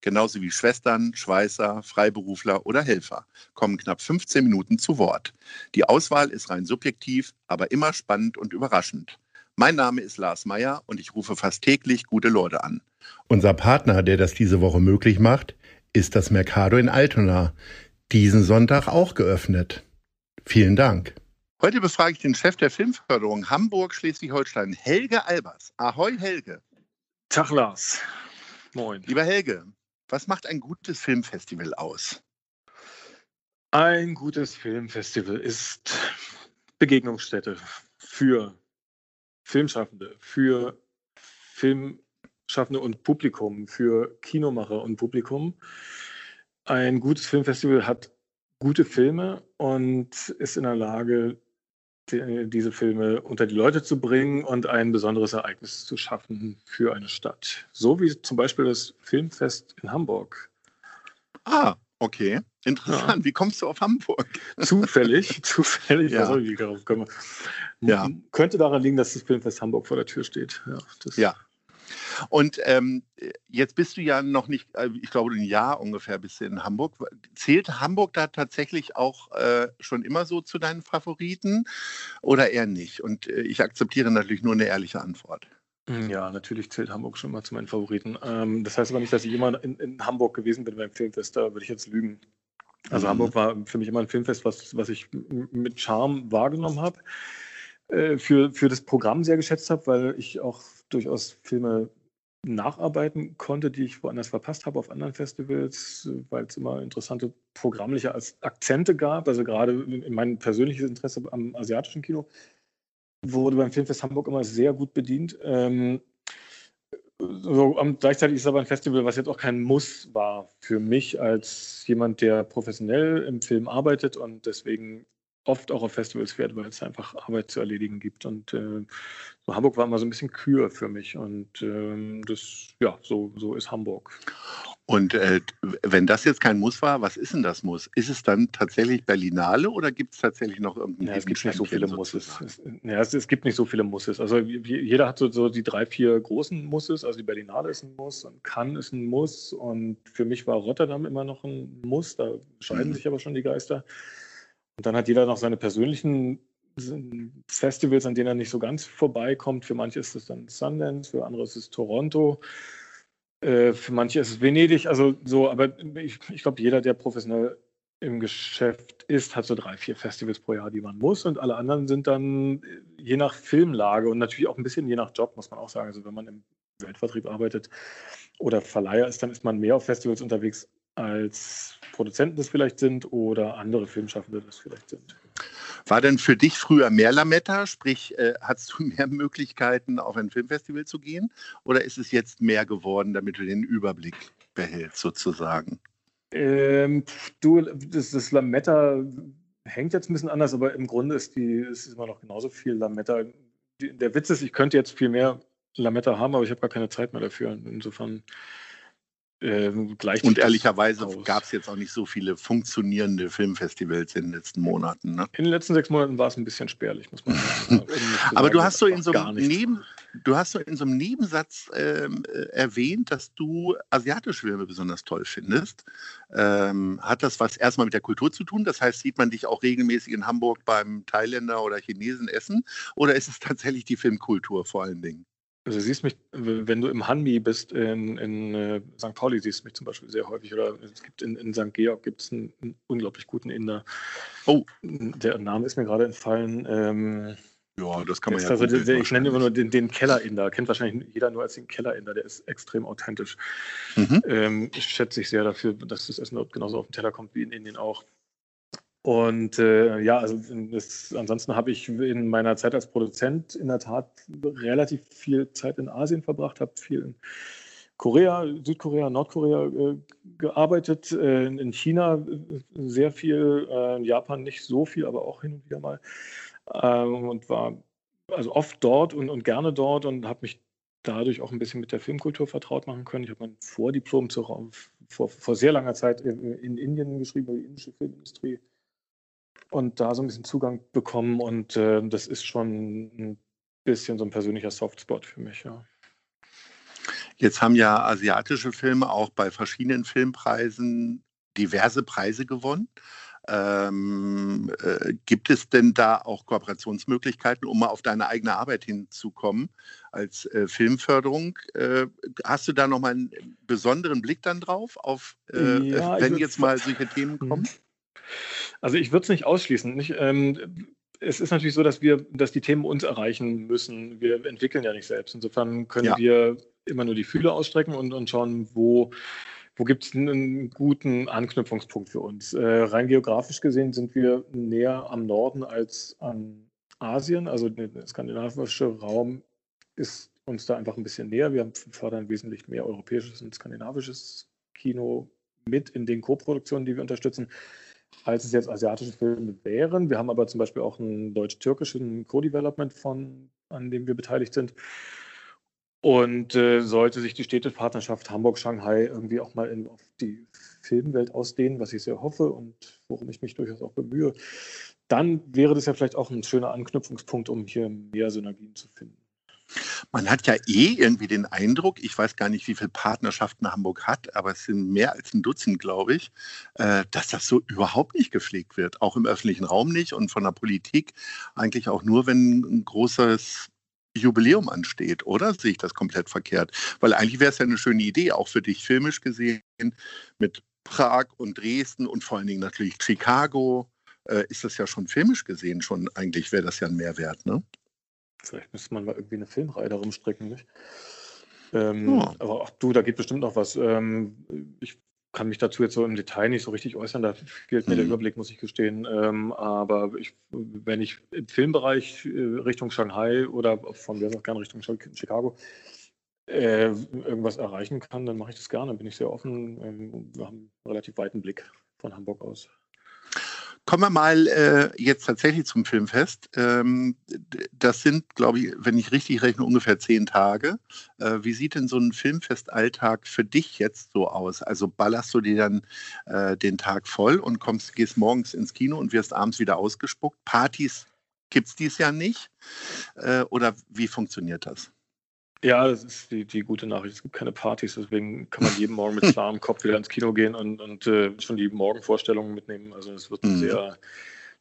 genauso wie Schwestern, Schweißer, Freiberufler oder Helfer, kommen knapp 15 Minuten zu Wort. Die Auswahl ist rein subjektiv, aber immer spannend und überraschend. Mein Name ist Lars Meyer und ich rufe fast täglich gute Leute an. Unser Partner, der das diese Woche möglich macht, ist das Mercado in Altona. Diesen Sonntag auch geöffnet. Vielen Dank. Heute befrage ich den Chef der Filmförderung Hamburg-Schleswig-Holstein, Helge Albers. Ahoi, Helge. Tag, Lars. Moin. Lieber Helge, was macht ein gutes Filmfestival aus? Ein gutes Filmfestival ist Begegnungsstätte für Filmschaffende, für Filmschaffende und Publikum, für Kinomacher und Publikum. Ein gutes Filmfestival hat gute Filme und ist in der Lage, diese Filme unter die Leute zu bringen und ein besonderes Ereignis zu schaffen für eine Stadt. So wie zum Beispiel das Filmfest in Hamburg. Ah, okay. Interessant. Ja. Wie kommst du auf Hamburg? Zufällig, zufällig. Ja. Also, wie darauf kommen. Ja. Könnte daran liegen, dass das Filmfest Hamburg vor der Tür steht. Ja. ja. Und ähm, jetzt bist du ja noch nicht, äh, ich glaube, ein Jahr ungefähr bist du in Hamburg. Zählt Hamburg da tatsächlich auch äh, schon immer so zu deinen Favoriten oder eher nicht? Und äh, ich akzeptiere natürlich nur eine ehrliche Antwort. Hm, ja, natürlich zählt Hamburg schon mal zu meinen Favoriten. Ähm, das heißt aber nicht, dass ich immer in, in, Hamburg gewesen bin beim Filmfest. Da würde ich jetzt lügen. Also mhm. Hamburg war für mich immer ein Filmfest, was, was ich mit Charme wahrgenommen habe. Äh, für, für das Programm sehr geschätzt habe, weil ich auch durchaus Filme nacharbeiten konnte, die ich woanders verpasst habe auf anderen Festivals, weil es immer interessante programmliche Akzente gab. Also gerade in mein persönliches Interesse am asiatischen Kino wurde beim Filmfest Hamburg immer sehr gut bedient. Ähm, so, gleichzeitig ist es aber ein Festival, was jetzt auch kein Muss war für mich als jemand, der professionell im Film arbeitet und deswegen oft auch auf Festivals fährt, weil es einfach Arbeit zu erledigen gibt. Und äh, so Hamburg war immer so ein bisschen Kür für mich. Und ähm, das, ja, so, so ist Hamburg. Und äh, wenn das jetzt kein Muss war, was ist denn das Muss? Ist es dann tatsächlich Berlinale oder gibt es tatsächlich noch irgendein ja, Es gibt nicht so viele Musses. Es, ja, es, es, gibt nicht so viele Musses. Also jeder hat so, so, die drei, vier großen Musses. Also die Berlinale ist ein Muss und Cannes ist ein Muss. Und für mich war Rotterdam immer noch ein Muss. Da scheiden mhm. sich aber schon die Geister. Und dann hat jeder noch seine persönlichen Festivals, an denen er nicht so ganz vorbeikommt. Für manche ist es dann Sundance, für andere ist es Toronto, äh, für manche ist es Venedig. Also so, aber ich, ich glaube, jeder, der professionell im Geschäft ist, hat so drei, vier Festivals pro Jahr, die man muss. Und alle anderen sind dann je nach Filmlage und natürlich auch ein bisschen je nach Job, muss man auch sagen. Also wenn man im Weltvertrieb arbeitet oder Verleiher ist, dann ist man mehr auf Festivals unterwegs als Produzenten das vielleicht sind oder andere Filmschaffende das vielleicht sind. War denn für dich früher mehr Lametta? Sprich, äh, hattest du mehr Möglichkeiten, auf ein Filmfestival zu gehen? Oder ist es jetzt mehr geworden, damit du den Überblick behältst, sozusagen? Ähm, du, das, das Lametta hängt jetzt ein bisschen anders, aber im Grunde ist, die, ist immer noch genauso viel Lametta. Der Witz ist, ich könnte jetzt viel mehr Lametta haben, aber ich habe gar keine Zeit mehr dafür. Insofern ähm, und ehrlicherweise gab es jetzt auch nicht so viele funktionierende Filmfestivals in den letzten Monaten. Ne? In den letzten sechs Monaten war es ein bisschen spärlich, muss man sagen. Aber du hast, so in so einem Neben, du hast so in so einem Nebensatz ähm, äh, erwähnt, dass du asiatische Filme besonders toll findest. Ähm, hat das was erstmal mit der Kultur zu tun? Das heißt, sieht man dich auch regelmäßig in Hamburg beim Thailänder oder Chinesen essen? Oder ist es tatsächlich die Filmkultur vor allen Dingen? Also siehst mich, wenn du im Hanmi bist in, in äh, St. Pauli, siehst du mich zum Beispiel sehr häufig. Oder es gibt in, in St. Georg gibt es einen, einen, unglaublich guten Inder. Oh. Der Name ist mir gerade entfallen. Ähm, ja, das kann man ja. Also der, der, ich nenne immer nur den, den Keller-Inder. Kennt wahrscheinlich jeder nur als den Keller-Inder. Der ist extrem authentisch. Mhm. Ähm, ich schätze ich sehr dafür, dass das Essen dort genauso auf den Teller kommt wie in Indien auch. Und äh, ja, also das, ansonsten habe ich in meiner Zeit als Produzent in der Tat relativ viel Zeit in Asien verbracht, habe viel in Korea, Südkorea, Nordkorea äh, gearbeitet, äh, in China äh, sehr viel, äh, in Japan nicht so viel, aber auch hin und wieder mal. Ähm, und war also oft dort und, und gerne dort und habe mich dadurch auch ein bisschen mit der Filmkultur vertraut machen können. Ich habe mein Vordiplom zu, vor, vor sehr langer Zeit in, in Indien geschrieben, die indische Filmindustrie. Und da so ein bisschen Zugang bekommen. Und äh, das ist schon ein bisschen so ein persönlicher Softspot für mich, ja. Jetzt haben ja asiatische Filme auch bei verschiedenen Filmpreisen diverse Preise gewonnen. Ähm, äh, gibt es denn da auch Kooperationsmöglichkeiten, um mal auf deine eigene Arbeit hinzukommen als äh, Filmförderung? Äh, hast du da nochmal einen besonderen Blick dann drauf, auf äh, ja, wenn jetzt mal solche Themen mhm. kommen? Also ich würde es nicht ausschließen. Nicht, ähm, es ist natürlich so, dass wir, dass die Themen uns erreichen müssen. Wir entwickeln ja nicht selbst. Insofern können ja. wir immer nur die Fühler ausstrecken und, und schauen, wo wo gibt es einen guten Anknüpfungspunkt für uns? Äh, rein geografisch gesehen sind wir näher am Norden als an Asien. Also der skandinavische Raum ist uns da einfach ein bisschen näher. Wir fördern wesentlich mehr europäisches und skandinavisches Kino mit in den Co-Produktionen, die wir unterstützen, als es jetzt asiatische Filme wären. Wir haben aber zum Beispiel auch einen deutsch-türkischen Co-Development von, an dem wir beteiligt sind. Und äh, sollte sich die Städtepartnerschaft Hamburg-Shanghai irgendwie auch mal in, auf die Filmwelt ausdehnen, was ich sehr hoffe und worum ich mich durchaus auch bemühe, dann wäre das ja vielleicht auch ein schöner Anknüpfungspunkt, um hier mehr Synergien zu finden. Man hat ja eh irgendwie den Eindruck, ich weiß gar nicht, wie viele Partnerschaften Hamburg hat, aber es sind mehr als ein Dutzend, glaube ich, äh, dass das so überhaupt nicht gepflegt wird. Auch im öffentlichen Raum nicht und von der Politik eigentlich auch nur, wenn ein großes Jubiläum ansteht, oder? Sehe ich das komplett verkehrt? Weil eigentlich wäre es ja eine schöne Idee, auch für dich filmisch gesehen, mit Prag und Dresden und vor allen Dingen natürlich Chicago. Äh, ist das ja schon filmisch gesehen schon, eigentlich wäre das ja ein Mehrwert, ne? Vielleicht müsste man mal irgendwie eine Filmreihe darum strecken, nicht? Ähm, ja. Aber auch du, da geht bestimmt noch was. Ähm, ich kann mich dazu jetzt so im Detail nicht so richtig äußern, da fehlt mir mhm. der Überblick, muss ich gestehen. Ähm, aber ich, wenn ich im Filmbereich äh, Richtung Shanghai oder von mir aus auch gerne Richtung Chicago äh, irgendwas erreichen kann, dann mache ich das gerne, bin ich sehr offen. Ähm, wir haben einen relativ weiten Blick von Hamburg aus. Kommen wir mal äh, jetzt tatsächlich zum Filmfest. Ähm, das sind, glaube ich, wenn ich richtig rechne, ungefähr zehn Tage. Äh, wie sieht denn so ein Filmfestalltag für dich jetzt so aus? Also ballerst du dir dann äh, den Tag voll und kommst, gehst morgens ins Kino und wirst abends wieder ausgespuckt? Partys gibt es dies Jahr nicht? Äh, oder wie funktioniert das? Ja, das ist die, die gute Nachricht. Es gibt keine Partys, deswegen kann man jeden Morgen mit klarem Kopf wieder ins Kino gehen und, und äh, schon die Morgenvorstellungen mitnehmen. Also es wird ein mhm. sehr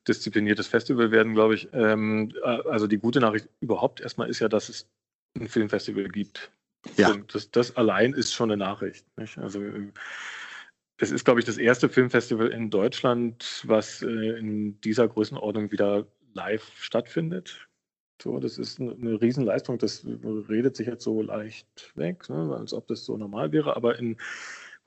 diszipliniertes Festival werden, glaube ich. Ähm, äh, also die gute Nachricht überhaupt erstmal ist ja, dass es ein Filmfestival gibt. Ja. Und das, das allein ist schon eine Nachricht. Nicht? Also äh, es ist, glaube ich, das erste Filmfestival in Deutschland, was äh, in dieser Größenordnung wieder live stattfindet. So, das ist eine Riesenleistung. Das redet sich jetzt so leicht weg, ne, als ob das so normal wäre. Aber in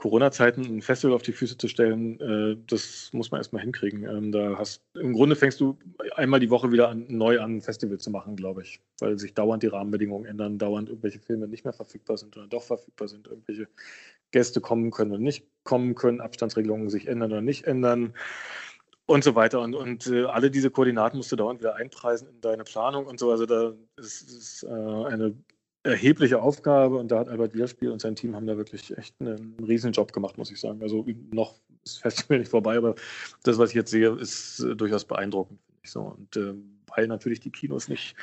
Corona-Zeiten ein Festival auf die Füße zu stellen, äh, das muss man erstmal hinkriegen. Ähm, da hast, Im Grunde fängst du einmal die Woche wieder an, neu an, ein Festival zu machen, glaube ich, weil sich dauernd die Rahmenbedingungen ändern, dauernd irgendwelche Filme nicht mehr verfügbar sind oder doch verfügbar sind, irgendwelche Gäste kommen können oder nicht kommen können, Abstandsregelungen sich ändern oder nicht ändern und so weiter. Und, und äh, alle diese Koordinaten musst du dauernd wieder einpreisen in deine Planung und so. Also da ist, ist äh, eine erhebliche Aufgabe und da hat Albert Wierspiel und sein Team haben da wirklich echt einen, riesen Job gemacht, muss ich sagen. Also noch ist Festival nicht vorbei, aber das, was ich jetzt sehe, ist äh, durchaus beeindruckend, so. Und äh, weil natürlich die Kinos nicht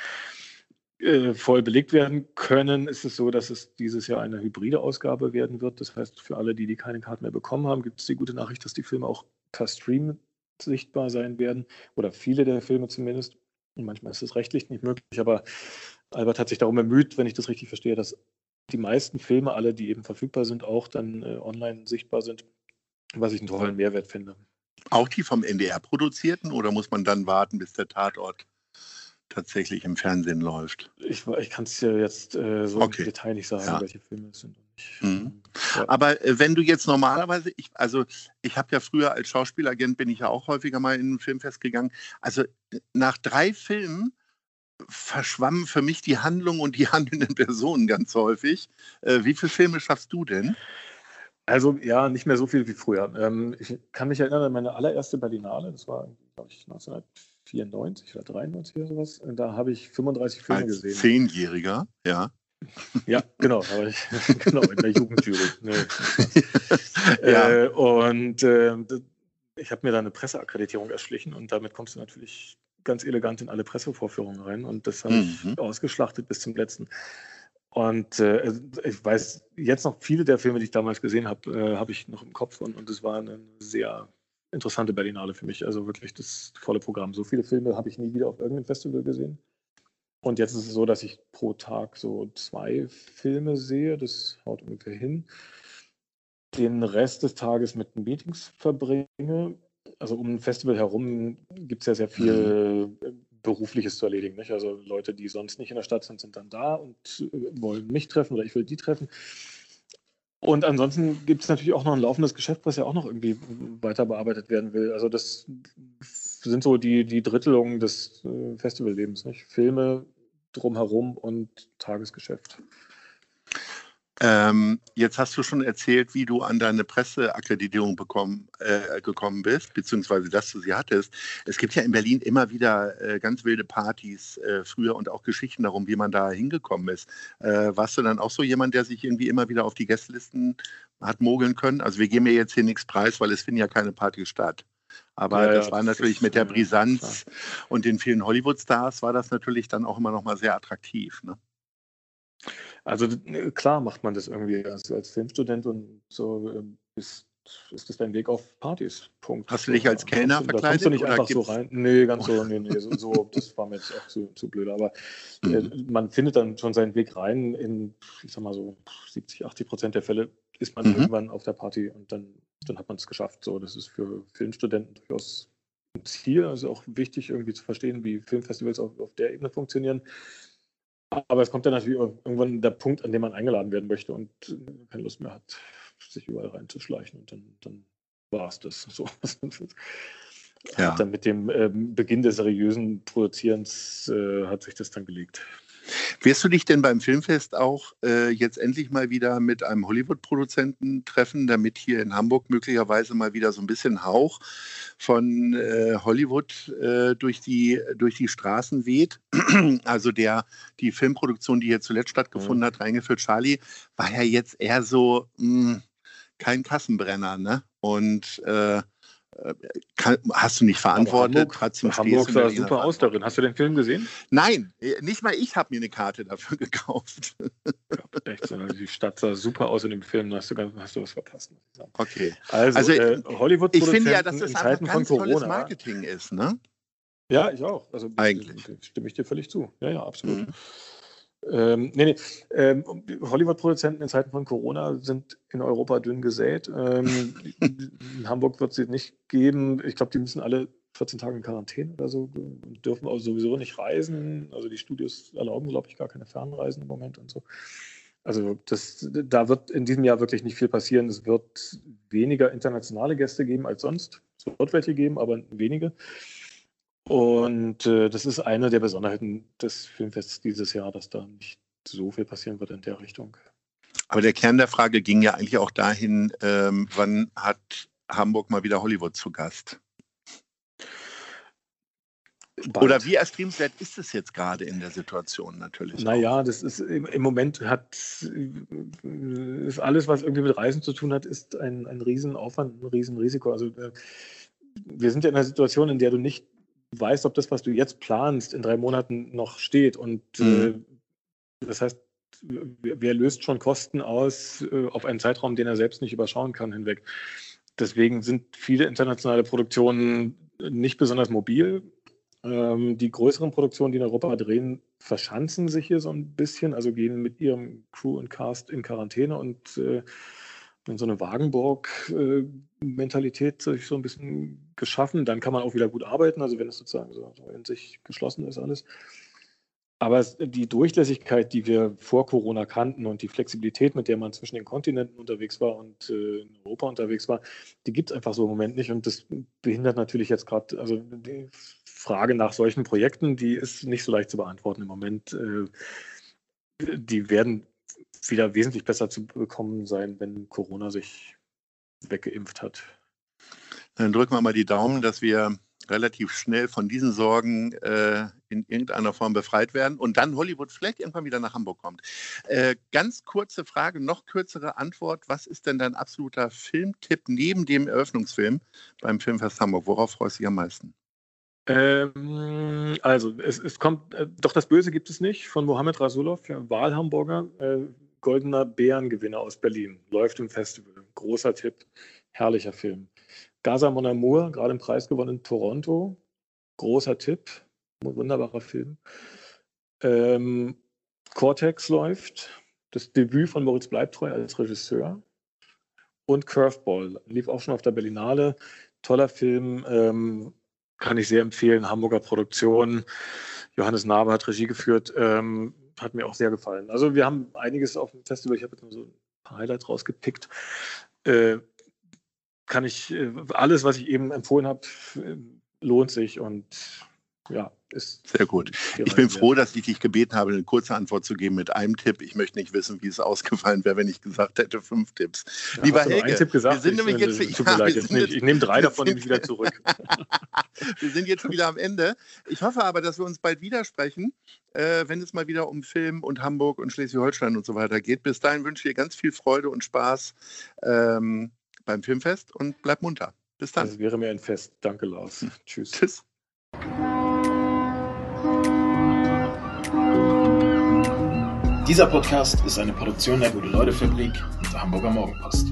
äh, voll belegt werden können, ist es so, dass es dieses Jahr eine hybride Ausgabe werden wird. Das heißt, für alle, die, die keine Karten mehr bekommen haben, gibt es die gute Nachricht, dass die Filme auch per Stream sichtbar sein werden, oder viele der Filme zumindest. Und manchmal ist es rechtlich nicht möglich, aber Albert hat sich darum bemüht, wenn ich das richtig verstehe, dass die meisten Filme, alle, die eben verfügbar sind, auch dann äh, online sichtbar sind, was ich einen tollen Mehrwert finde. Auch die vom NDR produzierten oder muss man dann warten, bis der Tatort tatsächlich im Fernsehen läuft? Ich, ich kann es ja jetzt äh, so okay. im Detail nicht sagen, ja. welche Filme es sind. Mhm. Ja. Aber äh, wenn du jetzt normalerweise, ich, also ich habe ja früher als Schauspielagent bin ich ja auch häufiger mal in ein Filmfest gegangen. Also nach drei Filmen verschwammen für mich die Handlung und die handelnden Personen ganz häufig. Äh, wie viele Filme schaffst du denn? Also ja, nicht mehr so viel wie früher. Ähm, ich kann mich erinnern an meine allererste Berlinale, das war, glaube ich, 1994 oder 93 oder sowas. Da habe ich 35 Filme Als gesehen. Zehnjähriger, ja. Ja, genau, genau, in der Jugendjury. Ja. äh, und äh, ich habe mir da eine Presseakkreditierung erschlichen und damit kommst du natürlich ganz elegant in alle Pressevorführungen rein und das habe ich Mhm. ausgeschlachtet bis zum letzten. Und äh, also ich weiß jetzt noch viele der Filme, die ich damals gesehen habe, äh, habe ich noch im Kopf und, und das war eine sehr interessante Berlinale für mich. Also wirklich das volle Programm. So viele Filme habe ich nie wieder auf irgendeinem Festival gesehen. Und jetzt ist es so, dass ich pro Tag so zwei Filme sehe. Das haut ungefähr hin. Den Rest des Tages mit Meetings verbringe. Also um ein Festival herum gibt es ja sehr viel äh, Berufliches zu erledigen. Nicht? Also Leute, die sonst nicht in der Stadt sind, sind dann da und äh, wollen mich treffen oder ich will die treffen. Und ansonsten gibt es natürlich auch noch ein laufendes Geschäft, was ja auch noch irgendwie weiter bearbeitet werden will. Also das sind so die, die Drittelungen des äh, Festivallebens. Nicht? Filme drumherum und Tagesgeschäft. Ähm, jetzt hast du schon erzählt, wie du an deine Presseakkreditierung bekommen, äh, gekommen bist, beziehungsweise dass du sie hattest. Es gibt ja in Berlin immer wieder äh, ganz wilde Partys äh, früher und auch Geschichten darum, wie man da hingekommen ist. Äh, warst du dann auch so jemand, der sich irgendwie immer wieder auf die Gästelisten hat mogeln können? Also wir geben ja jetzt hier nichts preis, weil es finden ja keine Partys statt. Aber Ja, das ja, war das natürlich ist, mit der äh, Brisanz und den vielen Hollywood-Stars war das natürlich dann auch immer noch mal sehr attraktiv. Ne? Also äh, klar macht man das irgendwie als, als Filmstudent und so äh, ist, ist das dein Weg auf Partys. Punkt. Hast du dich als Da Kellner Da kommst verkleidet du nicht einfach so gibt's- rein. Nee, ganz so, nee, nee, so, so das war mir jetzt auch zu, zu blöd. Aber äh, Mhm. man findet dann schon seinen Weg rein. In, ich sag mal so, 70, 80 Prozent der Fälle ist man Mhm. irgendwann auf der Party und dann, dann hat man es geschafft. So, das ist für Filmstudenten durchaus ein Ziel. Also auch wichtig, irgendwie zu verstehen, wie Filmfestivals auf, auf der Ebene funktionieren. Aber es kommt dann natürlich irgendwann der Punkt, an dem man eingeladen werden möchte und äh, keine Lust mehr hat, sich überall reinzuschleichen. Und dann, dann war es das. So. Ja. Hat Dann mit dem ähm, Beginn des seriösen Produzierens äh, hat sich das dann gelegt. Wirst du dich denn beim Filmfest auch äh, jetzt endlich mal wieder mit einem Hollywood-Produzenten treffen, damit hier in Hamburg möglicherweise mal wieder so ein bisschen Hauch von äh, Hollywood äh, durch, die, durch die Straßen weht? also der, die Filmproduktion, die hier zuletzt stattgefunden hat, reingeführt Charlie, war ja jetzt eher so mh, kein Kassenbrenner, ne? Und äh, kann, hast du nicht verantwortet? Hamburg, stehst Hamburg in sah super aus darin. Hast du den Film gesehen? Nein, äh, nicht mal ich habe mir eine Karte dafür gekauft. Ja, echt, sondern die Stadt sah super aus in dem Film. Hast du, ganz, hast du was verpasst. Okay. Also, Also, äh, hollywood Ich finde ja, dass das einfach Zeiten von ganz tolles Corona. Marketing ist, ne? Ja, ich auch. Also Eigentlich. Stimme ich dir völlig zu. Ja, ja, absolut. Mhm. Ähm, nee, nee. Ähm, Hollywood-Produzenten in Zeiten von Corona sind in Europa dünn gesät. Ähm, in Hamburg wird es sie nicht geben. Ich glaube, die müssen alle 14 Tage in Quarantäne oder so und dürfen auch sowieso nicht reisen. Also die Studios erlauben, glaube ich, gar keine Fernreisen im Moment und so. Also das, da wird in diesem Jahr wirklich nicht viel passieren. Es wird weniger internationale Gäste geben als sonst. Es wird welche geben, aber wenige. Und äh, das ist eine der Besonderheiten des Filmfests dieses Jahr, dass da nicht so viel passieren wird in der Richtung. Aber der Kern der Frage ging ja eigentlich auch dahin, ähm, wann hat Hamburg mal wieder Hollywood zu Gast? Bald. Oder wie erstrebenswert ist es jetzt gerade in der Situation natürlich? Naja, das ist im, im Moment hat äh, ist alles, was irgendwie mit Reisen zu tun hat, ist ein, ein Riesenaufwand, ein Riesenrisiko. Also äh, wir sind ja in einer Situation, in der du nicht weißt, ob das, was du jetzt planst, in drei Monaten noch steht. Und Mhm. äh, das heißt, wer, löst schon Kosten aus äh, auf einen Zeitraum, den er selbst nicht überschauen kann, hinweg. Deswegen sind viele internationale Produktionen nicht besonders mobil. Ähm, die größeren Produktionen, die in Europa drehen, verschanzen sich hier so ein bisschen, also gehen mit ihrem Crew und Cast in Quarantäne und äh, in so eine Wagenburg-Mentalität sich so ein bisschen geschaffen. Dann kann man auch wieder gut arbeiten, also wenn es sozusagen so, in sich geschlossen ist alles. Aber die Durchlässigkeit, die wir vor Corona kannten und die Flexibilität, mit der man zwischen den Kontinenten unterwegs war und äh, in Europa unterwegs war, die gibt es einfach so im Moment nicht. Und das behindert natürlich jetzt gerade, also die Frage nach solchen Projekten, die ist nicht so leicht zu beantworten im Moment. Äh, die werden wieder wesentlich besser zu bekommen sein, wenn Corona sich weggeimpft hat. Dann drücken wir mal die Daumen, dass wir relativ schnell von diesen Sorgen äh, in irgendeiner Form befreit werden und dann Hollywood vielleicht irgendwann wieder nach Hamburg kommt. Äh, ganz kurze Frage, noch kürzere Antwort. Was ist denn dein absoluter Filmtipp neben dem Eröffnungsfilm beim Filmfest Hamburg? Worauf freust du dich am meisten? Ähm, also, es, es kommt, äh, doch das Böse gibt es nicht, von Mohammed Rasulov, Wahlhamburger, äh, goldener Bärengewinner aus Berlin, läuft im Festival. Großer Tipp, herrlicher Film. Gaza Mon Amour, gerade im Preis gewonnen in Toronto. Großer Tipp, wunderbarer Film. Ähm, Cortex läuft, das Debüt von Moritz Bleibtreu als Regisseur. Und Curveball, lief auch schon auf der Berlinale. Toller Film, ähm, kann ich sehr empfehlen. Hamburger Produktion. Johannes Nabe hat Regie geführt. Ähm, hat mir auch sehr gefallen. Also wir haben einiges auf dem Festival. Ich habe jetzt nur so ein paar Highlights rausgepickt. Äh, kann ich, äh, alles, was ich eben empfohlen habe, äh, lohnt sich und ja, ist. Sehr gut. Ich bin froh, dass ich dich gebeten habe, eine kurze Antwort zu geben mit einem Tipp. Ich möchte nicht wissen, wie es ausgefallen wäre, wenn ich gesagt hätte, fünf Tipps. Ja, Lieber Helge, Tipp gesagt, wir sind nämlich ich, jetzt. Tut mir leid, jetzt nicht. Ich nehme drei davon nämlich wieder zurück. wir sind jetzt wieder am Ende. Ich hoffe aber, dass wir uns bald widersprechen, äh, wenn es mal wieder um Film und Hamburg und Schleswig-Holstein und so weiter geht. Bis dahin wünsche ich dir ganz viel Freude und Spaß. Ähm, beim Filmfest und bleib munter. Bis dann. Das wäre mir ein Fest. Danke, Lars. Hm. Tschüss. Tschüss. Dieser Podcast ist eine Produktion der Gute-Leute-Fabrik und der Hamburger Morgenpost.